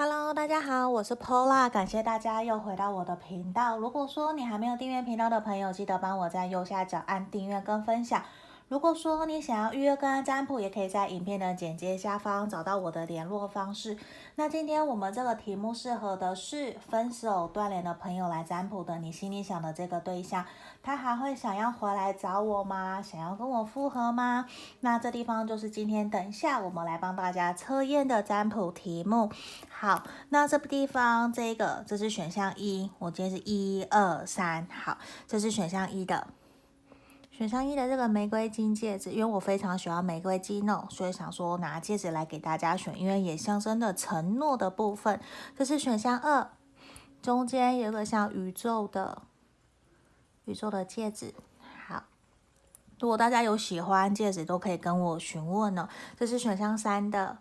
Hello，大家好，我是 Pola，感谢大家又回到我的频道。如果说你还没有订阅频道的朋友，记得帮我在右下角按订阅跟分享。如果说你想要预约个案占卜，也可以在影片的简介下方找到我的联络方式。那今天我们这个题目适合的是分手断联的朋友来占卜的。你心里想的这个对象，他还会想要回来找我吗？想要跟我复合吗？那这地方就是今天等一下我们来帮大家测验的占卜题目。好，那这个地方这个这是选项一，我今天是一二三，好，这是选项一的。选项一的这个玫瑰金戒指，因为我非常喜欢玫瑰金哦，所以想说拿戒指来给大家选，因为也象征着承诺的部分。这是选项二，中间有个像宇宙的宇宙的戒指。好，如果大家有喜欢戒指，都可以跟我询问哦。这是选项三的，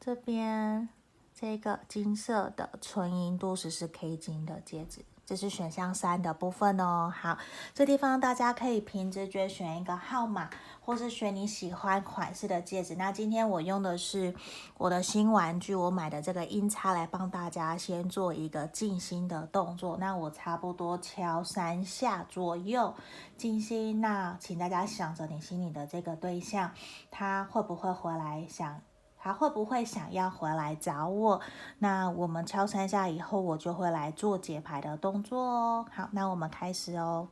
这边这个金色的纯银都十四 K 金的戒指。这是选项三的部分哦。好，这地方大家可以凭直觉选一个号码，或是选你喜欢款式的戒指。那今天我用的是我的新玩具，我买的这个音叉来帮大家先做一个静心的动作。那我差不多敲三下左右静心。那请大家想着你心里的这个对象，他会不会回来想？他会不会想要回来找我？那我们敲三下以后，我就会来做解牌的动作哦。好，那我们开始哦。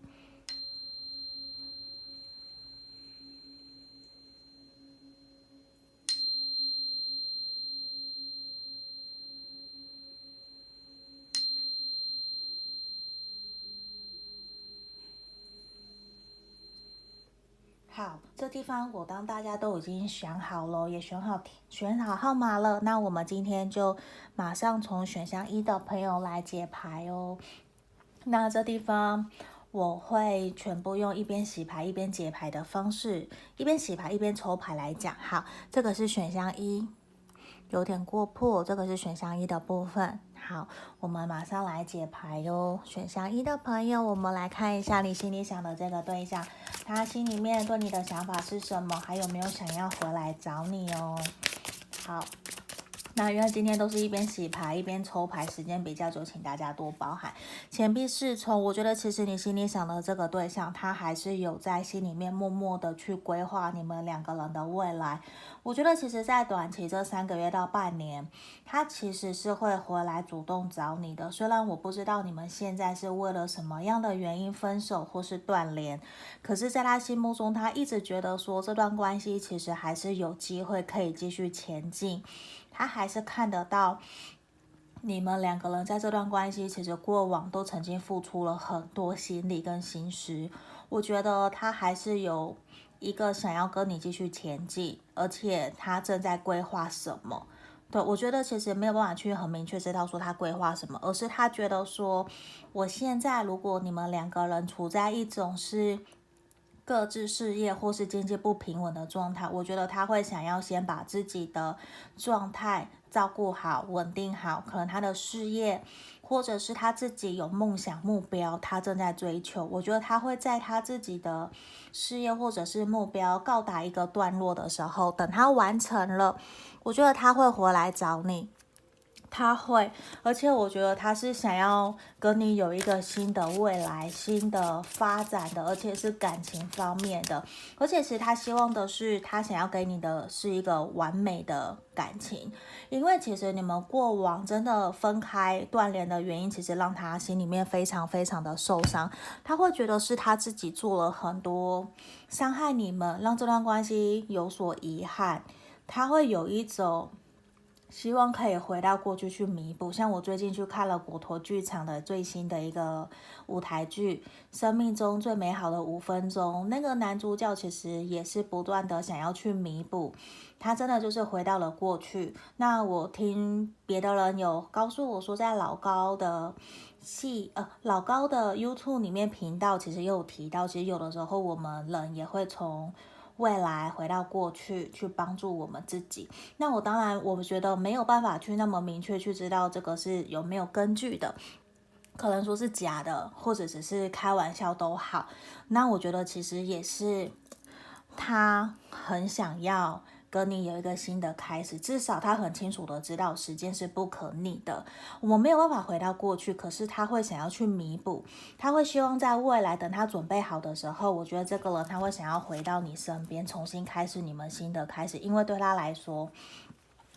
好，这地方我当大家都已经选好了，也选好选好号码了。那我们今天就马上从选项一的朋友来解牌哦。那这地方我会全部用一边洗牌一边解牌的方式，一边洗牌一边抽牌来讲。好，这个是选项一，有点过破，这个是选项一的部分。好，我们马上来解牌哟。选项一的朋友，我们来看一下你心里想的这个对象，他心里面对你的想法是什么？还有没有想要回来找你哦？好，那因为今天都是一边洗牌一边抽牌，时间比较久，请大家多包涵。钱币侍从，我觉得其实你心里想的这个对象，他还是有在心里面默默的去规划你们两个人的未来。我觉得其实，在短期这三个月到半年，他其实是会回来主动找你的。虽然我不知道你们现在是为了什么样的原因分手或是断联，可是，在他心目中，他一直觉得说这段关系其实还是有机会可以继续前进。他还是看得到你们两个人在这段关系，其实过往都曾经付出了很多心力跟心思。我觉得他还是有。一个想要跟你继续前进，而且他正在规划什么？对，我觉得其实没有办法去很明确知道说他规划什么，而是他觉得说，我现在如果你们两个人处在一种是各自事业或是经济不平稳的状态，我觉得他会想要先把自己的状态照顾好、稳定好，可能他的事业。或者是他自己有梦想目标，他正在追求。我觉得他会在他自己的事业或者是目标告达一个段落的时候，等他完成了，我觉得他会回来找你。他会，而且我觉得他是想要跟你有一个新的未来、新的发展的，而且是感情方面的。而且其实他希望的是，他想要给你的是一个完美的感情。因为其实你们过往真的分开断联的原因，其实让他心里面非常非常的受伤。他会觉得是他自己做了很多伤害你们，让这段关系有所遗憾。他会有一种。希望可以回到过去去弥补，像我最近去看了国陀剧场的最新的一个舞台剧《生命中最美好的五分钟》，那个男主角其实也是不断的想要去弥补，他真的就是回到了过去。那我听别的人有告诉我说，在老高的戏呃老高的 YouTube 里面频道，其实也有提到，其实有的时候我们人也会从。未来回到过去去帮助我们自己，那我当然我觉得没有办法去那么明确去知道这个是有没有根据的，可能说是假的，或者只是开玩笑都好。那我觉得其实也是他很想要跟你有一个新的开始，至少他很清楚的知道时间是不可逆的，我们没有办法回到过去，可是他会想要去弥补，他会希望在未来等他准备好的时候，我觉得这个人他会想要回到你身边，重新开始你们新的开始，因为对他来说，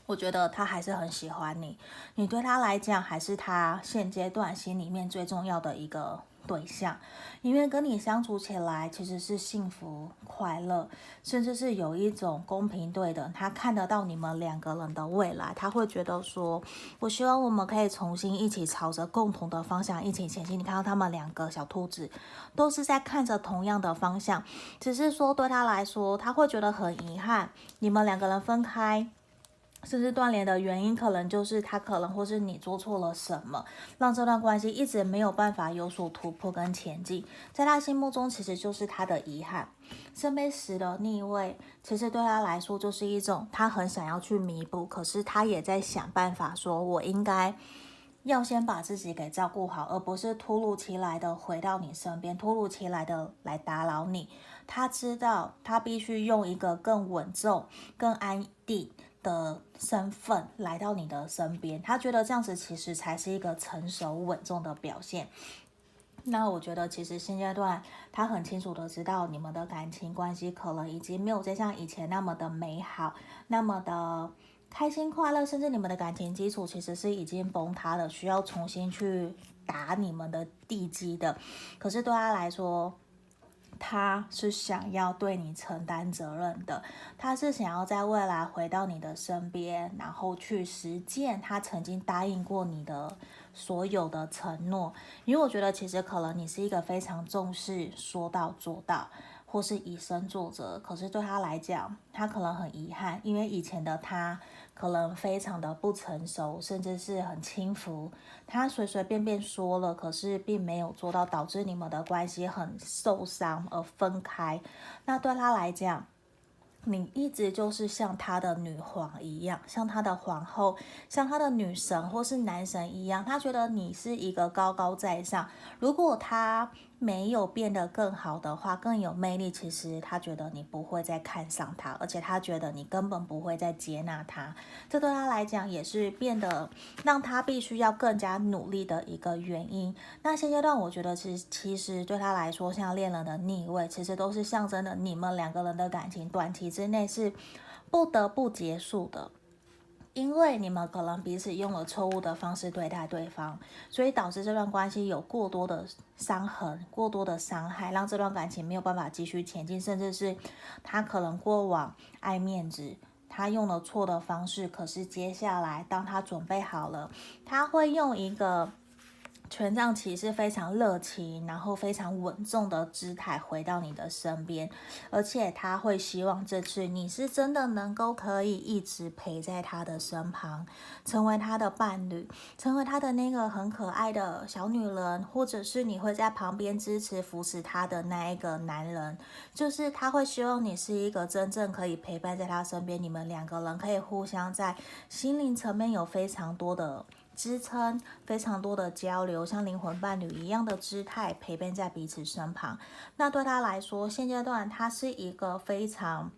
我觉得他还是很喜欢你，你对他来讲还是他现阶段心里面最重要的一个。对象，因为跟你相处起来其实是幸福快乐，甚至是有一种公平对等。他看得到你们两个人的未来，他会觉得说：“我希望我们可以重新一起朝着共同的方向一起前进。”你看到他们两个小兔子都是在看着同样的方向，只是说对他来说，他会觉得很遗憾，你们两个人分开。甚至断联的原因，可能就是他可能或是你做错了什么，让这段关系一直没有办法有所突破跟前进。在他心目中，其实就是他的遗憾。圣杯十的逆位，其实对他来说就是一种他很想要去弥补，可是他也在想办法，说我应该要先把自己给照顾好，而不是突如其来的回到你身边，突如其来的来打扰你。他知道他必须用一个更稳重、更安定。的身份来到你的身边，他觉得这样子其实才是一个成熟稳重的表现。那我觉得其实现阶段他很清楚的知道你们的感情关系可能已经没有再像以前那么的美好，那么的开心快乐，甚至你们的感情基础其实是已经崩塌了，需要重新去打你们的地基的。可是对他来说，他是想要对你承担责任的，他是想要在未来回到你的身边，然后去实践他曾经答应过你的所有的承诺。因为我觉得，其实可能你是一个非常重视说到做到，或是以身作则。可是对他来讲，他可能很遗憾，因为以前的他。可能非常的不成熟，甚至是很轻浮。他随随便便说了，可是并没有做到，导致你们的关系很受伤而分开。那对他来讲，你一直就是像他的女皇一样，像他的皇后，像他的女神或是男神一样。他觉得你是一个高高在上。如果他没有变得更好的话，更有魅力。其实他觉得你不会再看上他，而且他觉得你根本不会再接纳他。这对他来讲也是变得让他必须要更加努力的一个原因。那现阶段，我觉得其其实对他来说，像恋人的逆位，其实都是象征的你们两个人的感情短期之内是不得不结束的。因为你们可能彼此用了错误的方式对待对方，所以导致这段关系有过多的伤痕、过多的伤害，让这段感情没有办法继续前进，甚至是他可能过往爱面子，他用了错的方式，可是接下来当他准备好了，他会用一个。权杖骑士非常热情，然后非常稳重的姿态回到你的身边，而且他会希望这次你是真的能够可以一直陪在他的身旁，成为他的伴侣，成为他的那个很可爱的小女人，或者是你会在旁边支持扶持他的那一个男人，就是他会希望你是一个真正可以陪伴在他身边，你们两个人可以互相在心灵层面有非常多的。支撑非常多的交流，像灵魂伴侣一样的姿态陪伴在彼此身旁。那对他来说，现阶段他是一个非常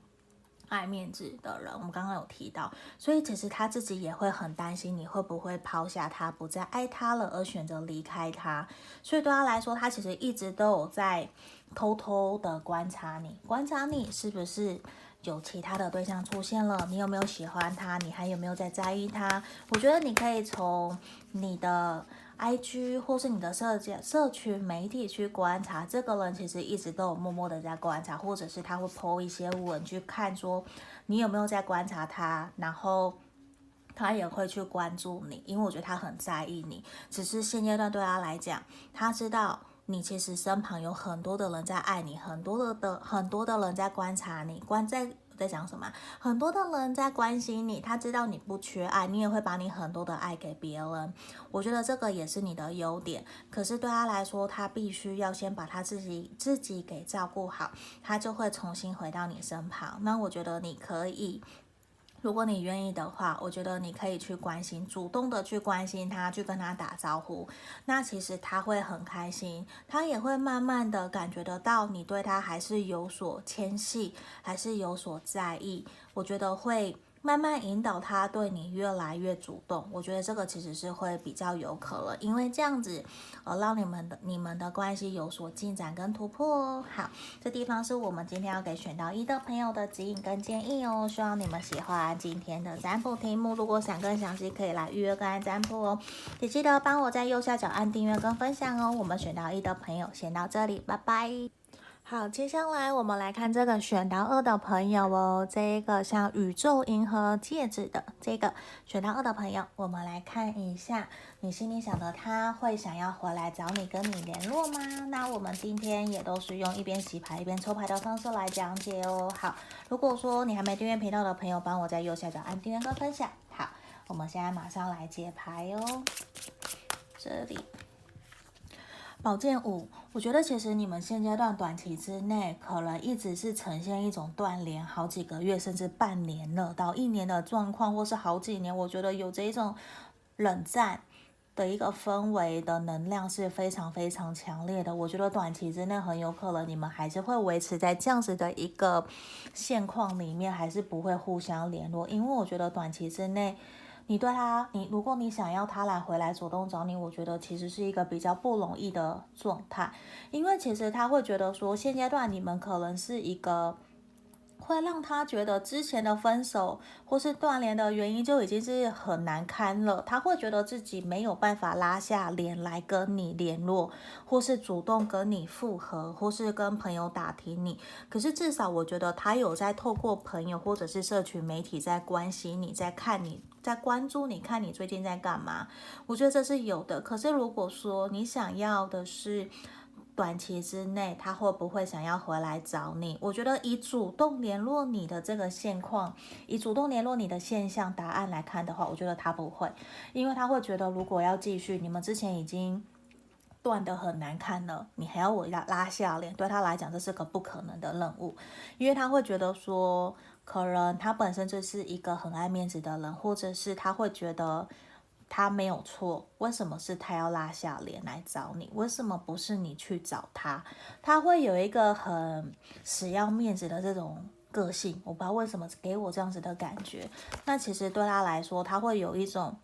爱面子的人。我们刚刚有提到，所以其实他自己也会很担心你会不会抛下他，不再爱他了，而选择离开他。所以对他来说，他其实一直都有在偷偷的观察你，观察你是不是。有其他的对象出现了，你有没有喜欢他？你还有没有在在意他？我觉得你可以从你的 IG 或是你的社交社群媒体去观察，这个人其实一直都有默默的在观察，或者是他会 po 一些文去看，说你有没有在观察他，然后他也会去关注你，因为我觉得他很在意你。只是现阶段对他来讲，他知道。你其实身旁有很多的人在爱你，很多的的很多的人在观察你，观在在讲什么？很多的人在关心你，他知道你不缺爱，你也会把你很多的爱给别人。我觉得这个也是你的优点。可是对他来说，他必须要先把他自己自己给照顾好，他就会重新回到你身旁。那我觉得你可以如果你愿意的话，我觉得你可以去关心，主动的去关心他，去跟他打招呼。那其实他会很开心，他也会慢慢的感觉得到你对他还是有所牵系，还是有所在意。我觉得会。慢慢引导他对你越来越主动，我觉得这个其实是会比较有可能，因为这样子，呃，让你们的你们的关系有所进展跟突破哦。好，这地方是我们今天要给选到一的朋友的指引跟建议哦，希望你们喜欢今天的占卜题目。如果想更详细，可以来预约个案占卜哦。也记得帮我在右下角按订阅跟分享哦。我们选到一的朋友先到这里，拜拜。好，接下来我们来看这个选到二的朋友哦，这一个像宇宙银河戒指的这个选到二的朋友，我们来看一下你心里想的，他会想要回来找你，跟你联络吗？那我们今天也都是用一边洗牌一边抽牌的方式来讲解哦。好，如果说你还没订阅频道的朋友，帮我在右下角按订阅跟分享。好，我们现在马上来解牌哦，这里。宝剑五，我觉得其实你们现阶段短期之内可能一直是呈现一种断联，好几个月甚至半年了到一年的状况，或是好几年，我觉得有这一种冷战的一个氛围的能量是非常非常强烈的。我觉得短期之内很有可能你们还是会维持在这样子的一个现况里面，还是不会互相联络，因为我觉得短期之内。你对他，你如果你想要他来回来主动找你，我觉得其实是一个比较不容易的状态，因为其实他会觉得说，现阶段你们可能是一个。会让他觉得之前的分手或是断联的原因就已经是很难堪了，他会觉得自己没有办法拉下脸来跟你联络，或是主动跟你复合，或是跟朋友打听你。可是至少我觉得他有在透过朋友或者是社群媒体在关心你，在看你，在关注你，看你最近在干嘛。我觉得这是有的。可是如果说你想要的是，短期之内，他会不会想要回来找你？我觉得以主动联络你的这个现况，以主动联络你的现象答案来看的话，我觉得他不会，因为他会觉得如果要继续，你们之前已经断得很难看了，你还要我拉拉下脸，对他来讲这是个不可能的任务，因为他会觉得说，可能他本身就是一个很爱面子的人，或者是他会觉得。他没有错，为什么是他要拉下脸来找你？为什么不是你去找他？他会有一个很死要面子的这种个性，我不知道为什么给我这样子的感觉。那其实对他来说，他会有一种，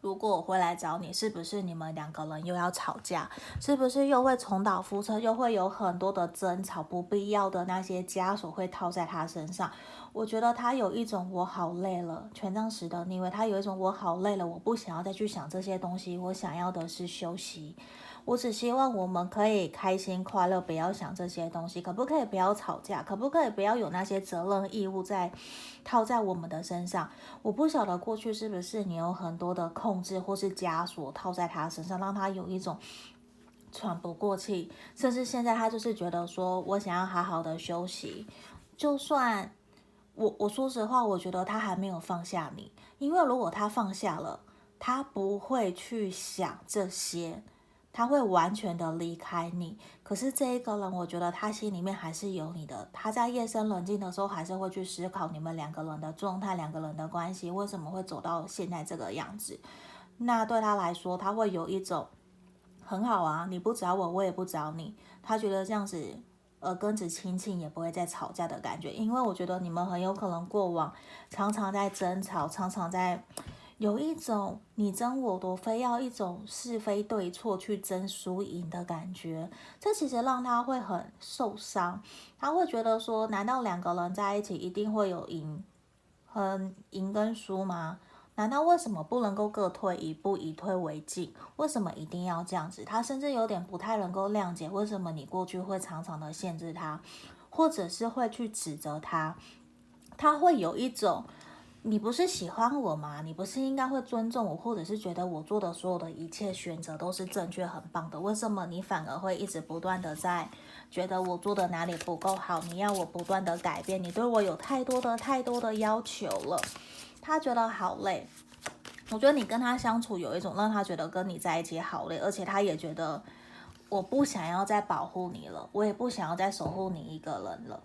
如果我回来找你，是不是你们两个人又要吵架？是不是又会重蹈覆辙？又会有很多的争吵，不必要的那些枷锁会套在他身上。我觉得他有一种我好累了，权杖十的逆位，他有一种我好累了，我不想要再去想这些东西，我想要的是休息。我只希望我们可以开心快乐，不要想这些东西，可不可以不要吵架？可不可以不要有那些责任义务在套在我们的身上？我不晓得过去是不是你有很多的控制或是枷锁套在他身上，让他有一种喘不过气，甚至现在他就是觉得说我想要好好的休息，就算。我我说实话，我觉得他还没有放下你，因为如果他放下了，他不会去想这些，他会完全的离开你。可是这一个人，我觉得他心里面还是有你的，他在夜深人静的时候，还是会去思考你们两个人的状态，两个人的关系为什么会走到现在这个样子。那对他来说，他会有一种很好啊，你不找我，我也不找你，他觉得这样子。耳根子清净，也不会再吵架的感觉，因为我觉得你们很有可能过往常常在争吵，常常在有一种你争我夺，非要一种是非对错去争输赢的感觉，这其实让他会很受伤，他会觉得说，难道两个人在一起一定会有赢，很赢跟输吗？难道为什么不能够各退一步，以退为进？为什么一定要这样子？他甚至有点不太能够谅解，为什么你过去会常常的限制他，或者是会去指责他？他会有一种，你不是喜欢我吗？你不是应该会尊重我，或者是觉得我做的所有的一切选择都是正确、很棒的？为什么你反而会一直不断的在觉得我做的哪里不够好？你要我不断的改变，你对我有太多的、太多的要求了。他觉得好累，我觉得你跟他相处有一种让他觉得跟你在一起好累，而且他也觉得我不想要再保护你了，我也不想要再守护你一个人了。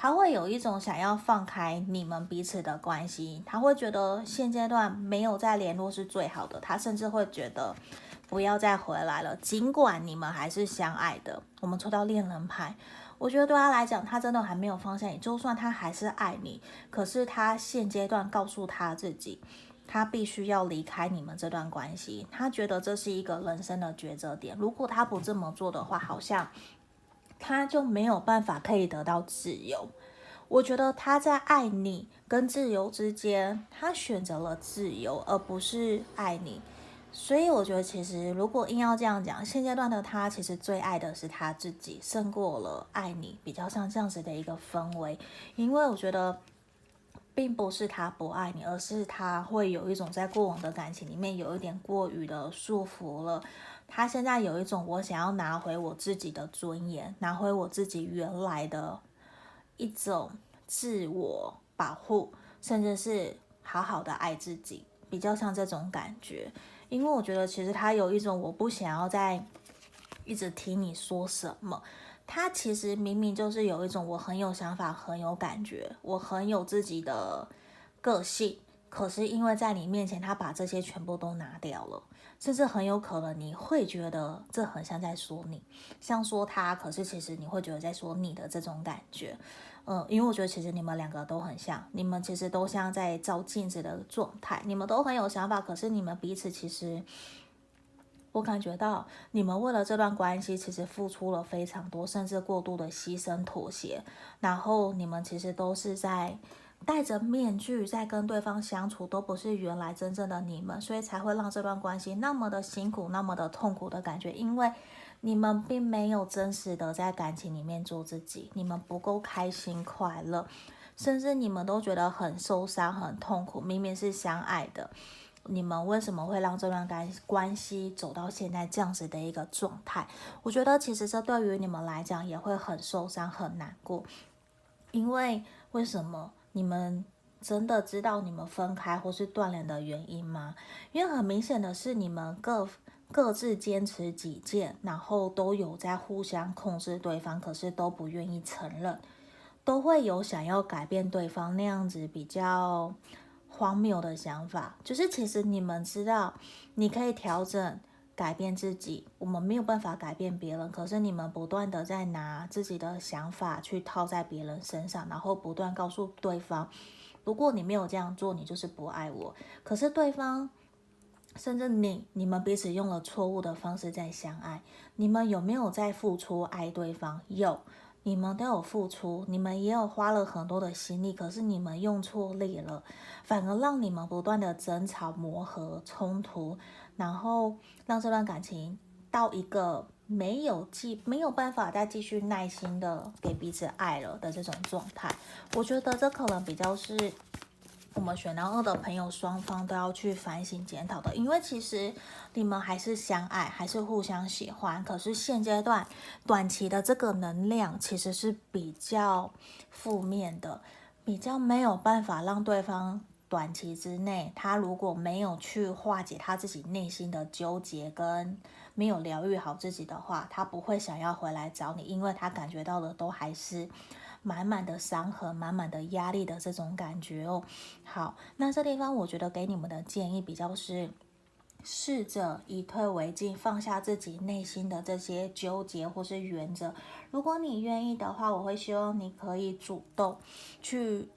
他会有一种想要放开你们彼此的关系，他会觉得现阶段没有再联络是最好的，他甚至会觉得不要再回来了，尽管你们还是相爱的。我们抽到恋人牌。我觉得对他来讲，他真的还没有放下你。就算他还是爱你，可是他现阶段告诉他自己，他必须要离开你们这段关系。他觉得这是一个人生的抉择点。如果他不这么做的话，好像他就没有办法可以得到自由。我觉得他在爱你跟自由之间，他选择了自由，而不是爱你。所以我觉得，其实如果硬要这样讲，现阶段的他其实最爱的是他自己，胜过了爱你，比较像这样子的一个氛围。因为我觉得，并不是他不爱你，而是他会有一种在过往的感情里面有一点过于的束缚了。他现在有一种我想要拿回我自己的尊严，拿回我自己原来的一种自我保护，甚至是好好的爱自己，比较像这种感觉。因为我觉得，其实他有一种我不想要再一直听你说什么。他其实明明就是有一种我很有想法、很有感觉，我很有自己的个性。可是因为在你面前，他把这些全部都拿掉了，甚至很有可能你会觉得这很像在说你，像说他，可是其实你会觉得在说你的这种感觉。嗯，因为我觉得其实你们两个都很像，你们其实都像在照镜子的状态，你们都很有想法，可是你们彼此其实，我感觉到你们为了这段关系，其实付出了非常多，甚至过度的牺牲妥协，然后你们其实都是在戴着面具在跟对方相处，都不是原来真正的你们，所以才会让这段关系那么的辛苦，那么的痛苦的感觉，因为。你们并没有真实的在感情里面做自己，你们不够开心快乐，甚至你们都觉得很受伤、很痛苦。明明是相爱的，你们为什么会让这段关关系走到现在这样子的一个状态？我觉得其实这对于你们来讲也会很受伤、很难过。因为为什么你们真的知道你们分开或是断联的原因吗？因为很明显的是你们各。各自坚持己见，然后都有在互相控制对方，可是都不愿意承认，都会有想要改变对方那样子比较荒谬的想法。就是其实你们知道，你可以调整、改变自己，我们没有办法改变别人，可是你们不断的在拿自己的想法去套在别人身上，然后不断告诉对方，如果你没有这样做，你就是不爱我。可是对方。甚至你、你们彼此用了错误的方式在相爱，你们有没有在付出爱对方？有，你们都有付出，你们也有花了很多的心力，可是你们用错力了，反而让你们不断的争吵、磨合、冲突，然后让这段感情到一个没有继没有办法再继续耐心的给彼此爱了的这种状态。我觉得这可能比较是。我们选到二的朋友，双方都要去反省检讨的，因为其实你们还是相爱，还是互相喜欢。可是现阶段短期的这个能量其实是比较负面的，比较没有办法让对方短期之内，他如果没有去化解他自己内心的纠结，跟没有疗愈好自己的话，他不会想要回来找你，因为他感觉到的都还是。满满的伤痕，满满的压力的这种感觉哦。好，那这地方我觉得给你们的建议比较是，试着以退为进，放下自己内心的这些纠结或是原则。如果你愿意的话，我会希望你可以主动去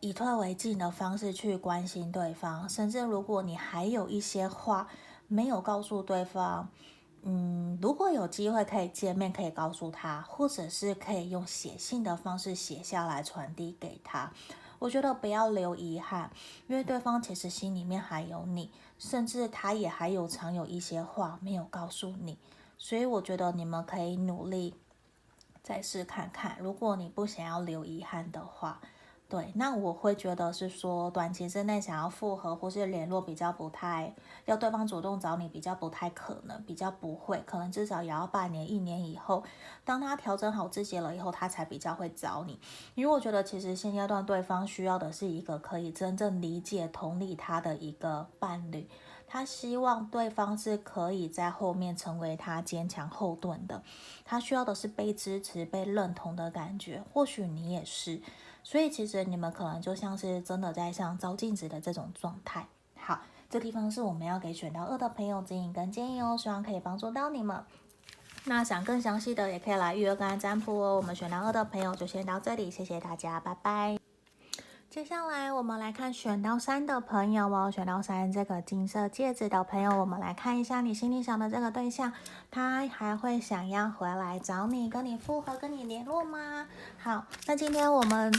以退为进的方式去关心对方，甚至如果你还有一些话没有告诉对方。嗯，如果有机会可以见面，可以告诉他，或者是可以用写信的方式写下来传递给他。我觉得不要留遗憾，因为对方其实心里面还有你，甚至他也还有藏有一些话没有告诉你。所以我觉得你们可以努力再试看看，如果你不想要留遗憾的话。对，那我会觉得是说，短期之内想要复合或是联络比较不太，要对方主动找你比较不太可能，比较不会，可能至少也要半年、一年以后，当他调整好自己了以后，他才比较会找你。因为我觉得其实现阶段对方需要的是一个可以真正理解、同理他的一个伴侣。他希望对方是可以在后面成为他坚强后盾的，他需要的是被支持、被认同的感觉。或许你也是，所以其实你们可能就像是真的在像照镜子的这种状态。好，这地方是我们要给选到二的朋友指引跟建议哦，希望可以帮助到你们。那想更详细的，也可以来预约跟占卜哦。我们选到二的朋友就先到这里，谢谢大家，拜拜。接下来我们来看选到三的朋友哦，选到三这个金色戒指的朋友，我们来看一下你心里想的这个对象，他还会想要回来找你，跟你复合，跟你联络吗？好，那今天我们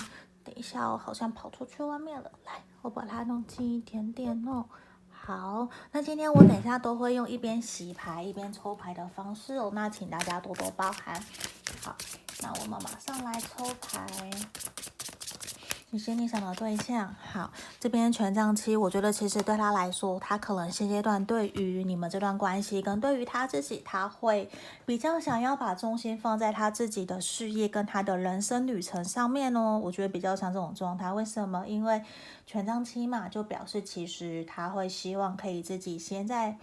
等一下，我好像跑出去外面了，来，我把它弄近一点点哦。好，那今天我等一下都会用一边洗牌一边抽牌的方式哦，那请大家多多包涵。好，那我们马上来抽牌。你心里想的对象，好，这边权杖七，我觉得其实对他来说，他可能现阶段对于你们这段关系，跟对于他自己，他会比较想要把重心放在他自己的事业跟他的人生旅程上面哦。我觉得比较像这种状态，为什么？因为权杖七嘛，就表示其实他会希望可以自己先在。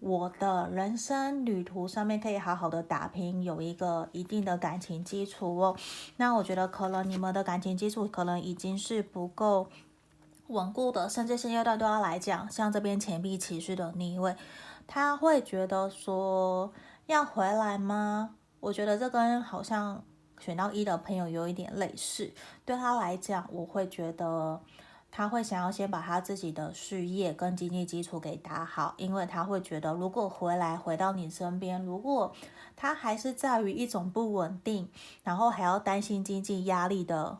我的人生旅途上面可以好好的打拼，有一个一定的感情基础哦。那我觉得可能你们的感情基础可能已经是不够稳固的，甚至现阶段对他来讲，像这边钱币骑士的逆位，他会觉得说要回来吗？我觉得这跟好像选到一的朋友有一点类似，对他来讲，我会觉得。他会想要先把他自己的事业跟经济基础给打好，因为他会觉得，如果回来回到你身边，如果他还是在于一种不稳定，然后还要担心经济压力的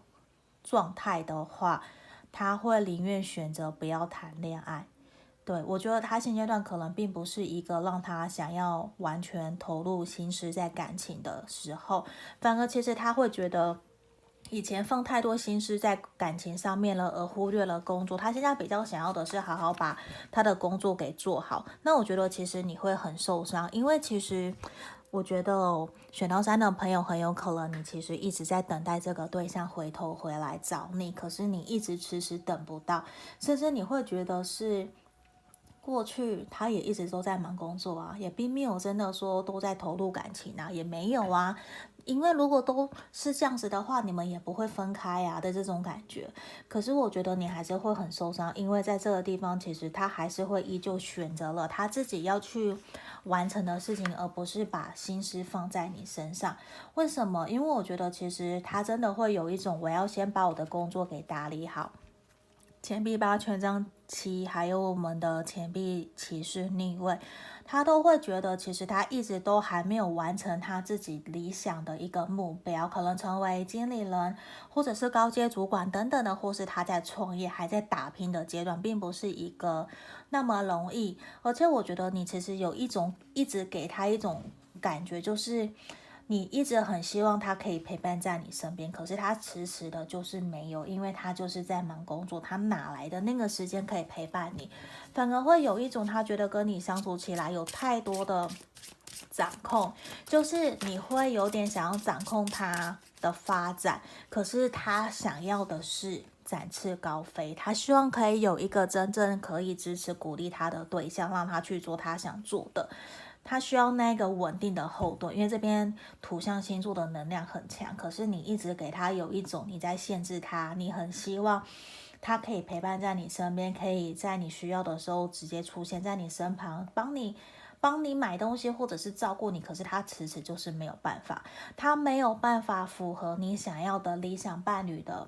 状态的话，他会宁愿选择不要谈恋爱。对，我觉得他现阶段可能并不是一个让他想要完全投入心思在感情的时候，反而其实他会觉得。以前放太多心思在感情上面了，而忽略了工作。他现在比较想要的是好好把他的工作给做好。那我觉得其实你会很受伤，因为其实我觉得选到三的朋友很有可能你其实一直在等待这个对象回头回来找你，可是你一直迟迟等不到，甚至你会觉得是过去他也一直都在忙工作啊，也并没有真的说都在投入感情啊，也没有啊。因为如果都是这样子的话，你们也不会分开呀的这种感觉。可是我觉得你还是会很受伤，因为在这个地方，其实他还是会依旧选择了他自己要去完成的事情，而不是把心思放在你身上。为什么？因为我觉得其实他真的会有一种，我要先把我的工作给打理好。钱币八、权杖七，还有我们的钱币骑士逆位。他都会觉得，其实他一直都还没有完成他自己理想的一个目标，可能成为经理人，或者是高阶主管等等的，或是他在创业还在打拼的阶段，并不是一个那么容易。而且我觉得你其实有一种一直给他一种感觉，就是。你一直很希望他可以陪伴在你身边，可是他迟迟的就是没有，因为他就是在忙工作，他哪来的那个时间可以陪伴你？反而会有一种他觉得跟你相处起来有太多的掌控，就是你会有点想要掌控他的发展，可是他想要的是展翅高飞，他希望可以有一个真正可以支持鼓励他的对象，让他去做他想做的。他需要那个稳定的后盾，因为这边土象星座的能量很强。可是你一直给他有一种你在限制他，你很希望他可以陪伴在你身边，可以在你需要的时候直接出现在你身旁，帮你帮你买东西或者是照顾你。可是他迟迟就是没有办法，他没有办法符合你想要的理想伴侣的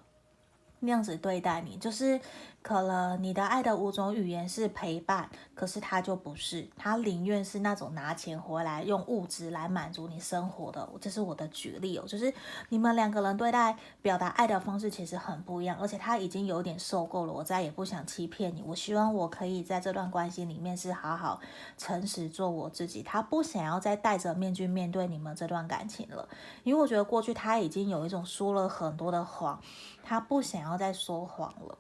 那样子对待你，就是。可能你的爱的五种语言是陪伴，可是他就不是，他宁愿是那种拿钱回来用物质来满足你生活的。这是我的举例哦，就是你们两个人对待表达爱的方式其实很不一样，而且他已经有点受够了，我再也不想欺骗你。我希望我可以在这段关系里面是好好诚实做我自己。他不想要再戴着面具面对你们这段感情了，因为我觉得过去他已经有一种说了很多的谎，他不想要再说谎了。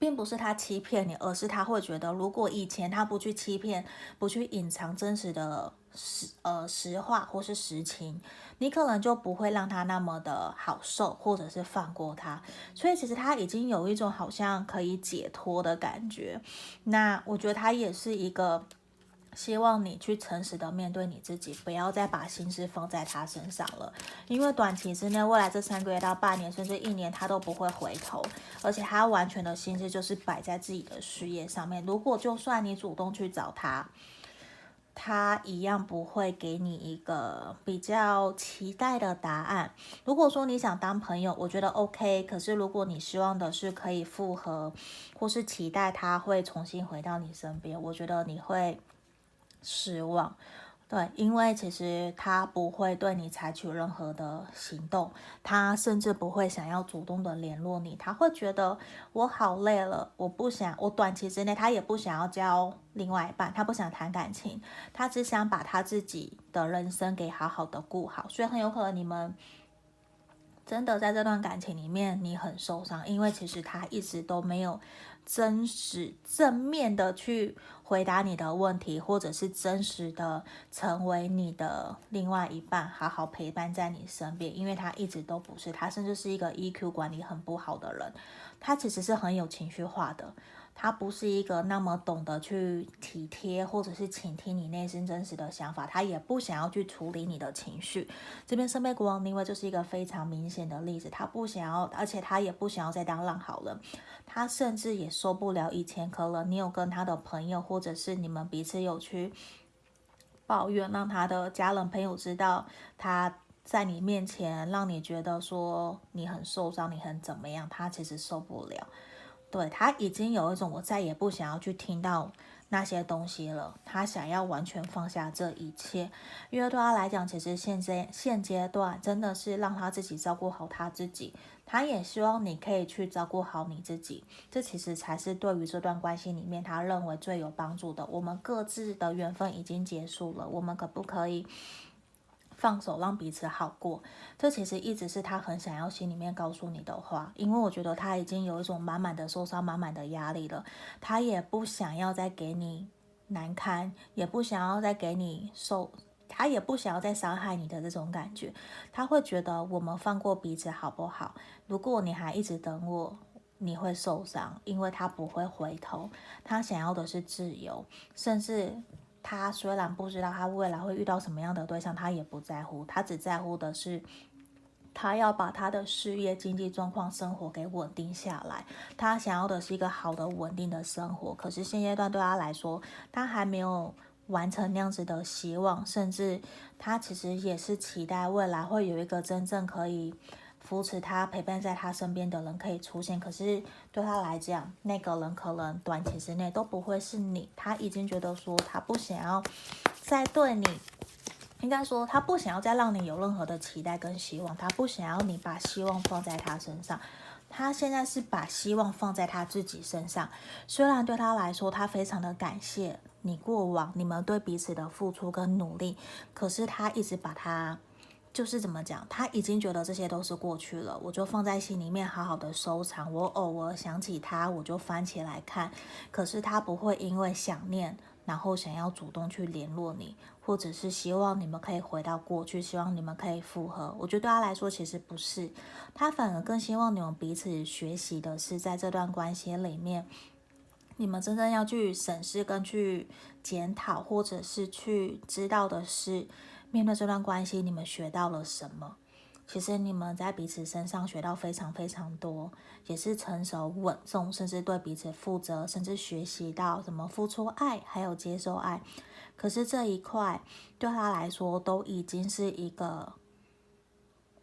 并不是他欺骗你，而是他会觉得，如果以前他不去欺骗，不去隐藏真实的实呃实话或是实情，你可能就不会让他那么的好受，或者是放过他。所以其实他已经有一种好像可以解脱的感觉。那我觉得他也是一个。希望你去诚实的面对你自己，不要再把心思放在他身上了。因为短期之内，未来这三个月到半年甚至一年，他都不会回头，而且他完全的心思就是摆在自己的事业上面。如果就算你主动去找他，他一样不会给你一个比较期待的答案。如果说你想当朋友，我觉得 OK。可是如果你希望的是可以复合，或是期待他会重新回到你身边，我觉得你会。失望，对，因为其实他不会对你采取任何的行动，他甚至不会想要主动的联络你，他会觉得我好累了，我不想，我短期之内他也不想要交另外一半，他不想谈感情，他只想把他自己的人生给好好的顾好，所以很有可能你们真的在这段感情里面你很受伤，因为其实他一直都没有。真实正面的去回答你的问题，或者是真实的成为你的另外一半，好好陪伴在你身边，因为他一直都不是，他甚至是一个 EQ 管理很不好的人，他其实是很有情绪化的。他不是一个那么懂得去体贴或者是倾听你内心真实的想法，他也不想要去处理你的情绪。这边圣杯国王逆位就是一个非常明显的例子，他不想要，而且他也不想要再当烂好人。他甚至也受不了以前可能你有跟他的朋友或者是你们彼此有去抱怨，让他的家人朋友知道他在你面前让你觉得说你很受伤，你很怎么样，他其实受不了。对，他已经有一种我再也不想要去听到那些东西了，他想要完全放下这一切，因为对他来讲，其实现在现阶段真的是让他自己照顾好他自己，他也希望你可以去照顾好你自己，这其实才是对于这段关系里面他认为最有帮助的。我们各自的缘分已经结束了，我们可不可以？放手，让彼此好过，这其实一直是他很想要心里面告诉你的话。因为我觉得他已经有一种满满的受伤、满满的压力了，他也不想要再给你难堪，也不想要再给你受，他也不想要再伤害你的这种感觉。他会觉得我们放过彼此好不好？如果你还一直等我，你会受伤，因为他不会回头，他想要的是自由，甚至。他虽然不知道他未来会遇到什么样的对象，他也不在乎，他只在乎的是他要把他的事业、经济状况、生活给稳定下来。他想要的是一个好的、稳定的生活。可是现阶段对他来说，他还没有完成那样子的希望，甚至他其实也是期待未来会有一个真正可以。扶持他、陪伴在他身边的人可以出现，可是对他来讲，那个人可能短期之内都不会是你。他已经觉得说，他不想要再对你，应该说他不想要再让你有任何的期待跟希望，他不想要你把希望放在他身上。他现在是把希望放在他自己身上。虽然对他来说，他非常的感谢你过往你们对彼此的付出跟努力，可是他一直把他。就是怎么讲，他已经觉得这些都是过去了，我就放在心里面好好的收藏。我偶尔想起他，我就翻起来看。可是他不会因为想念，然后想要主动去联络你，或者是希望你们可以回到过去，希望你们可以复合。我觉得对他来说其实不是，他反而更希望你们彼此学习的是，在这段关系里面，你们真正要去审视跟去检讨，或者是去知道的是。面对这段关系，你们学到了什么？其实你们在彼此身上学到非常非常多，也是成熟稳重，甚至对彼此负责，甚至学习到怎么付出爱，还有接受爱。可是这一块对他来说都已经是一个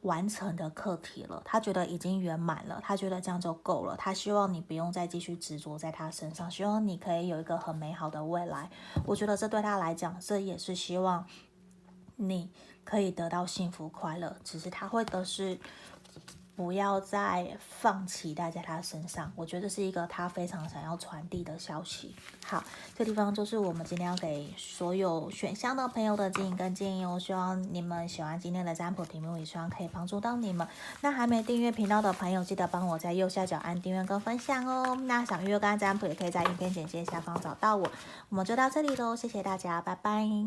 完成的课题了，他觉得已经圆满了，他觉得这样就够了。他希望你不用再继续执着在他身上，希望你可以有一个很美好的未来。我觉得这对他来讲，这也是希望。你可以得到幸福快乐，只是他会的是不要再放期待在他身上，我觉得是一个他非常想要传递的消息。好，这地方就是我们今天要给所有选项的朋友的指引跟建议哦。希望你们喜欢今天的占卜题目，也希望可以帮助到你们。那还没订阅频道的朋友，记得帮我在右下角按订阅跟分享哦。那想预约跟占卜，也可以在影片简介下方找到我。我们就到这里喽，谢谢大家，拜拜。